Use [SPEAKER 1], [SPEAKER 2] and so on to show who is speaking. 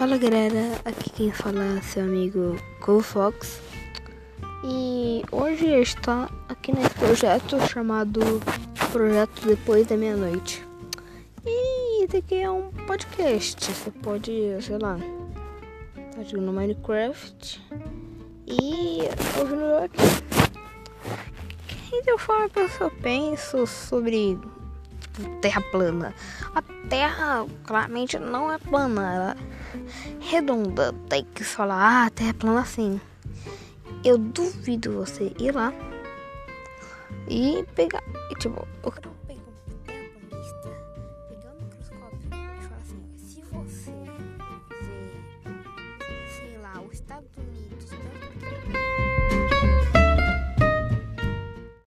[SPEAKER 1] Fala galera, aqui quem fala é seu amigo Cole Fox e hoje está aqui nesse projeto chamado Projeto Depois da Meia-Noite. E esse aqui é um podcast, você pode, sei lá, tá jogando Minecraft e ouvindo aqui. Então o que eu penso sobre terra plana. A terra claramente não é plana, ela é redonda. Tem que falar, ah, a terra é plana assim. Eu duvido você ir lá e pegar. E, tipo, eu quero pegar